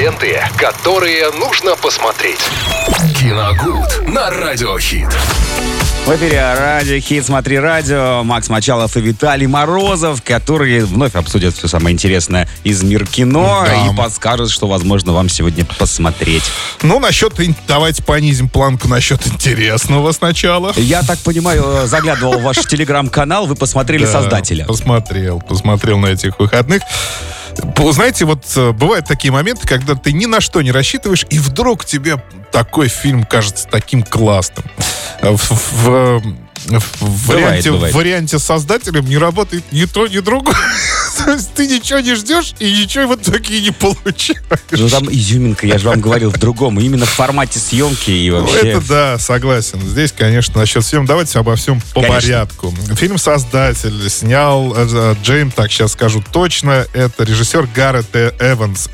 ленты, которые нужно посмотреть. Киногуд на Радиохит. В эфире Радио Хит «Смотри радио». Макс Мачалов и Виталий Морозов, которые вновь обсудят все самое интересное из мира кино Да. и подскажут, что, возможно, вам сегодня посмотреть. Ну, насчет... Давайте понизим планку насчет интересного сначала. Я так понимаю, заглядывал в ваш телеграм-канал, вы посмотрели Да, «Создателя». Посмотрел, посмотрел на этих выходных. Знаете, вот э, бывают такие моменты, когда ты ни на что не рассчитываешь, и вдруг тебе такой фильм кажется таким классным. Э, В, в- в- Бывает, варианте, бывает. в варианте создателем не работает ни то, ни другое. То есть ты ничего не ждешь, и ничего в итоге и не получаешь. Ну, там изюминка, я же вам говорил, в другом. Именно в формате съемки и Ну, вообще... Это да, согласен. Здесь, конечно, насчет всем. Давайте обо всем по Конечно. порядку. Фильм создатель снял э, э, Джейм, так сейчас скажу точно, это режиссер Гаррет Э. Эванс.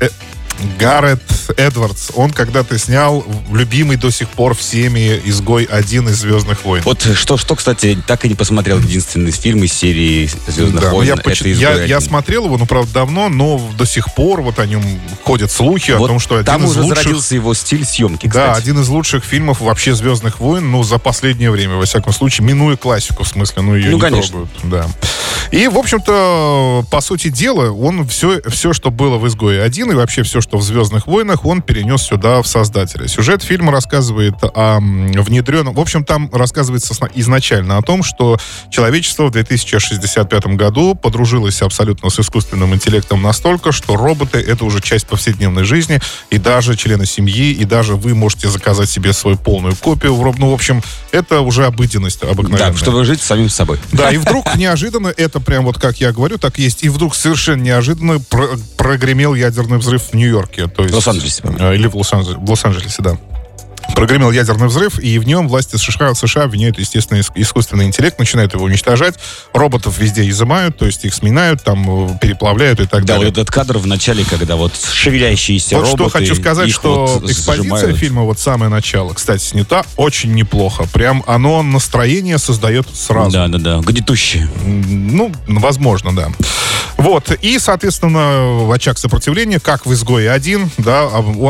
Гаррет Эдвардс. Он когда-то снял любимый до сих пор всеми «Изгой один» из «Звездных войн». Вот что, что, кстати, так и не посмотрел единственный фильм из серии «Звездных Да, ну, войн». я, поч- «Изгой я, один». я смотрел его, ну, правда, давно, но до сих пор вот о нем ходят слухи о Вот том, что один там из уже лучших... зародился его стиль съемки, Да, кстати. один из лучших фильмов вообще «Звездных войн», ну, за последнее время, во всяком случае, минуя классику, в смысле, ну, ее Ну, не конечно. трогают. Да. И, в общем-то, по сути дела, он все, все, что было в «Изгое один» и вообще все, что в «Звездных войнах», он перенес сюда в «Создателя». Сюжет фильма рассказывает о внедренном... В общем, там рассказывается изначально о том, что человечество в 2065 году подружилось абсолютно с искусственным интеллектом настолько, что роботы — это уже часть повседневной жизни, и даже члены семьи, и даже вы можете заказать себе свою полную копию. Ну, в общем, это уже обыденность обыкновенная. Да, чтобы жить самим собой. Да, и вдруг неожиданно, это прям вот как я говорю, так есть, и вдруг совершенно неожиданно про- прогремел ядерный взрыв в Нью-Йорке. То есть, В Лос-Анджелесе, э, Или в Лос-Анджелесе, в Лос-Анджелесе, да. Прогремел ядерный взрыв, и в нем власти США, США обвиняют, естественно, иск- искусственный интеллект, начинают его уничтожать. Роботов везде изымают, то есть их сминают, там э, переплавляют и так Да, далее. вот этот кадр в начале, когда вот шевелящиеся Вот роботы... что хочу сказать, что вот экспозиция сжимают. фильма, вот самое начало, кстати, снята очень неплохо. Прям оно настроение создает сразу. Да, да, да, гнетущие. М, Ну, возможно, да. Вот, и, соответственно, в очаг сопротивления, как в «Изгое один», да,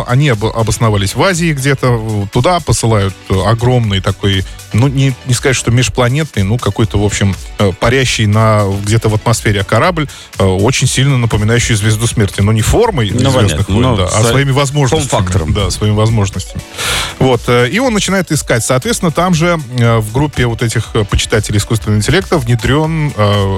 они об- обосновались в Азии где-то, туда посылают огромный такой, ну, не, не сказать, что межпланетный, ну, какой-то, в общем, э, парящий на, где-то в атмосфере корабль, э, очень сильно напоминающий «Звезду смерти», но не формой Ну, «Звездных войн», да, а своими возможностями. форм-фактором. Да, своими возможностями. Вот, э, и он начинает искать. Соответственно, там же в группе вот этих почитателей искусственного интеллекта внедрен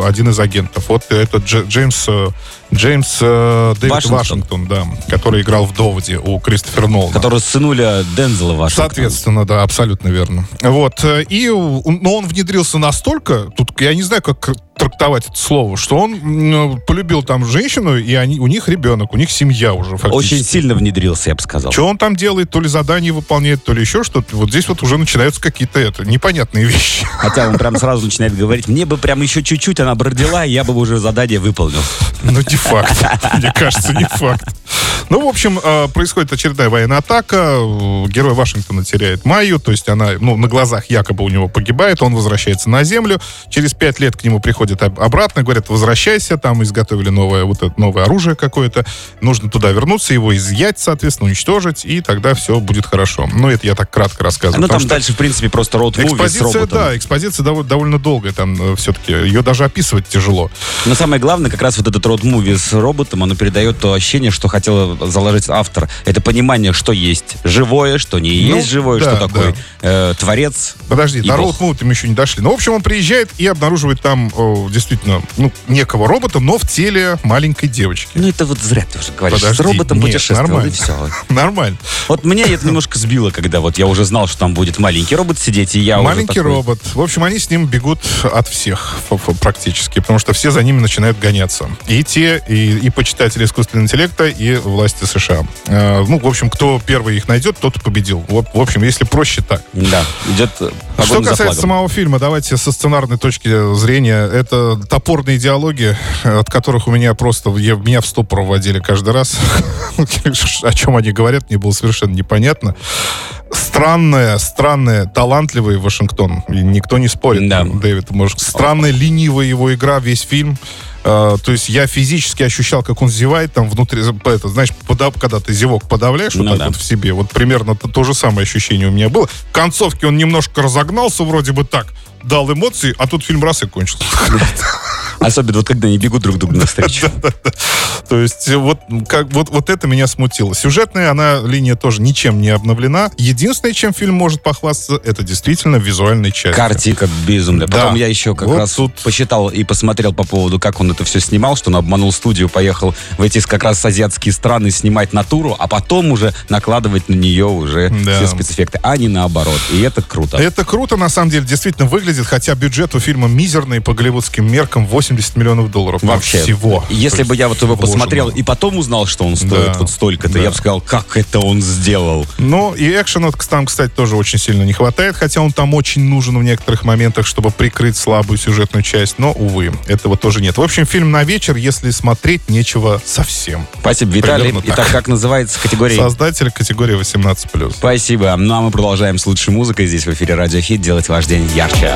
один из агентов. Вот это Дж- Джеймс, э, Джеймс э, Дэвид Вашингтон. Вашингтон. да, который играл в «Доводе» у Кристофера Нолана. Который сынуля Дензела вашего. Соответственно, да, абсолютно верно. Вот. э, И, но он внедрился настолько, тут я не знаю, как трактовать это слово, что он м, полюбил там женщину, и они, у них ребенок, у них семья уже фактически. Очень сильно внедрился, я бы сказал. Что он там делает, то ли задание выполняет, то ли еще что-то. Вот здесь вот уже начинаются какие-то это, непонятные вещи. Хотя он прям сразу начинает говорить, мне бы прям еще чуть-чуть она бы родила, и я бы уже задание выполнил. Ну, не факт. Мне кажется, не факт. Ну, в общем, э, происходит очередная военная атака. Э, Герой Вашингтона теряет Майю, то есть она, ну, на глазах якобы у него погибает, он возвращается на землю. Через пять лет к нему приходят об- обратно, говорят, возвращайся, там изготовили новое, вот это новое оружие какое-то. Нужно туда вернуться, его изъять, соответственно, уничтожить, и тогда все будет хорошо. Ну, это я так кратко рассказываю. Ну там что- дальше, в принципе, просто с Экспозиция, да, экспозиция довольно, довольно долгая там все-таки. Ее даже описывать тяжело. Но самое главное, как раз вот этот роуд-муви с роботом, оно передает то ощущение, что хотел заложить автор. Это понимание, что есть живое, что не Ну, есть живое, да, что такое э, творец. Подожди, до роуд мы еще не дошли. Ну, в общем, он приезжает и обнаруживает там действительно ну, некого робота, но в теле маленькой девочки. Ну это вот зря ты уже говоришь. Подожди, с роботом нет, путешествовал, нормально. и все. Нормально. Вот меня это немножко сбило, когда вот я уже знал, что там будет маленький робот сидеть, и я Маленький робот. В общем, они с ним бегут от всех практически, потому что все за ними начинают гоняться. И те, и, и почитатели искусственного интеллекта, и власти США. Э, ну, в общем, кто первый их найдет, тот и победил. Вот, в общем, если проще так. Да, идет Что касается самого фильма, давайте со сценарной точки зрения. Это топорные диалоги, от которых у меня просто я- меня в ступор вводили каждый раз. О чем они говорят, мне было совершенно непонятно. Странная, странная, талантливый Вашингтон. И никто не спорит. Да. Дэвид, может, странная, ленивая его игра, весь фильм. Э, то есть я физически ощущал, как он зевает там внутри, это, знаешь, подав, когда ты зевок подавляешь вот Ну так да. вот в себе, вот примерно то, то же самое ощущение у меня было. В концовке он немножко разогнался, вроде бы так, дал эмоции, а тут фильм раз и кончился. Особенно вот когда они бегут друг другу навстречу. То есть вот, как, вот, вот это меня смутило. Сюжетная она линия тоже ничем не обновлена. Единственное, чем фильм может похвастаться, это действительно визуальной частью. Картинка безумная. Да. Потом я еще как Вот раз тут- посчитал и посмотрел по поводу, как он это все снимал, что он обманул студию, поехал в эти как раз азиатские страны снимать натуру, а потом уже накладывать на нее уже Да. все спецэффекты, а не наоборот. И это круто. Это круто, на самом деле, действительно выглядит, хотя бюджет у фильма мизерный по голливудским меркам 80 миллионов долларов. Вообще. Всего. Если То бы я вот его посмотрел и потом узнал, что он стоит Да. вот столько-то, Да. я бы сказал, как это он сделал. Ну, и экшена там, кстати, тоже очень сильно не хватает, хотя он там очень нужен в некоторых моментах, чтобы прикрыть слабую сюжетную часть, но, увы, этого тоже нет. В общем, фильм на вечер, если смотреть, нечего совсем. Спасибо, Виталий. Примерно так. Итак, как называется категория? Создатель категории 18+. Спасибо. Ну а мы продолжаем с лучшей музыкой здесь в эфире Радио Хит делать ваш день ярче.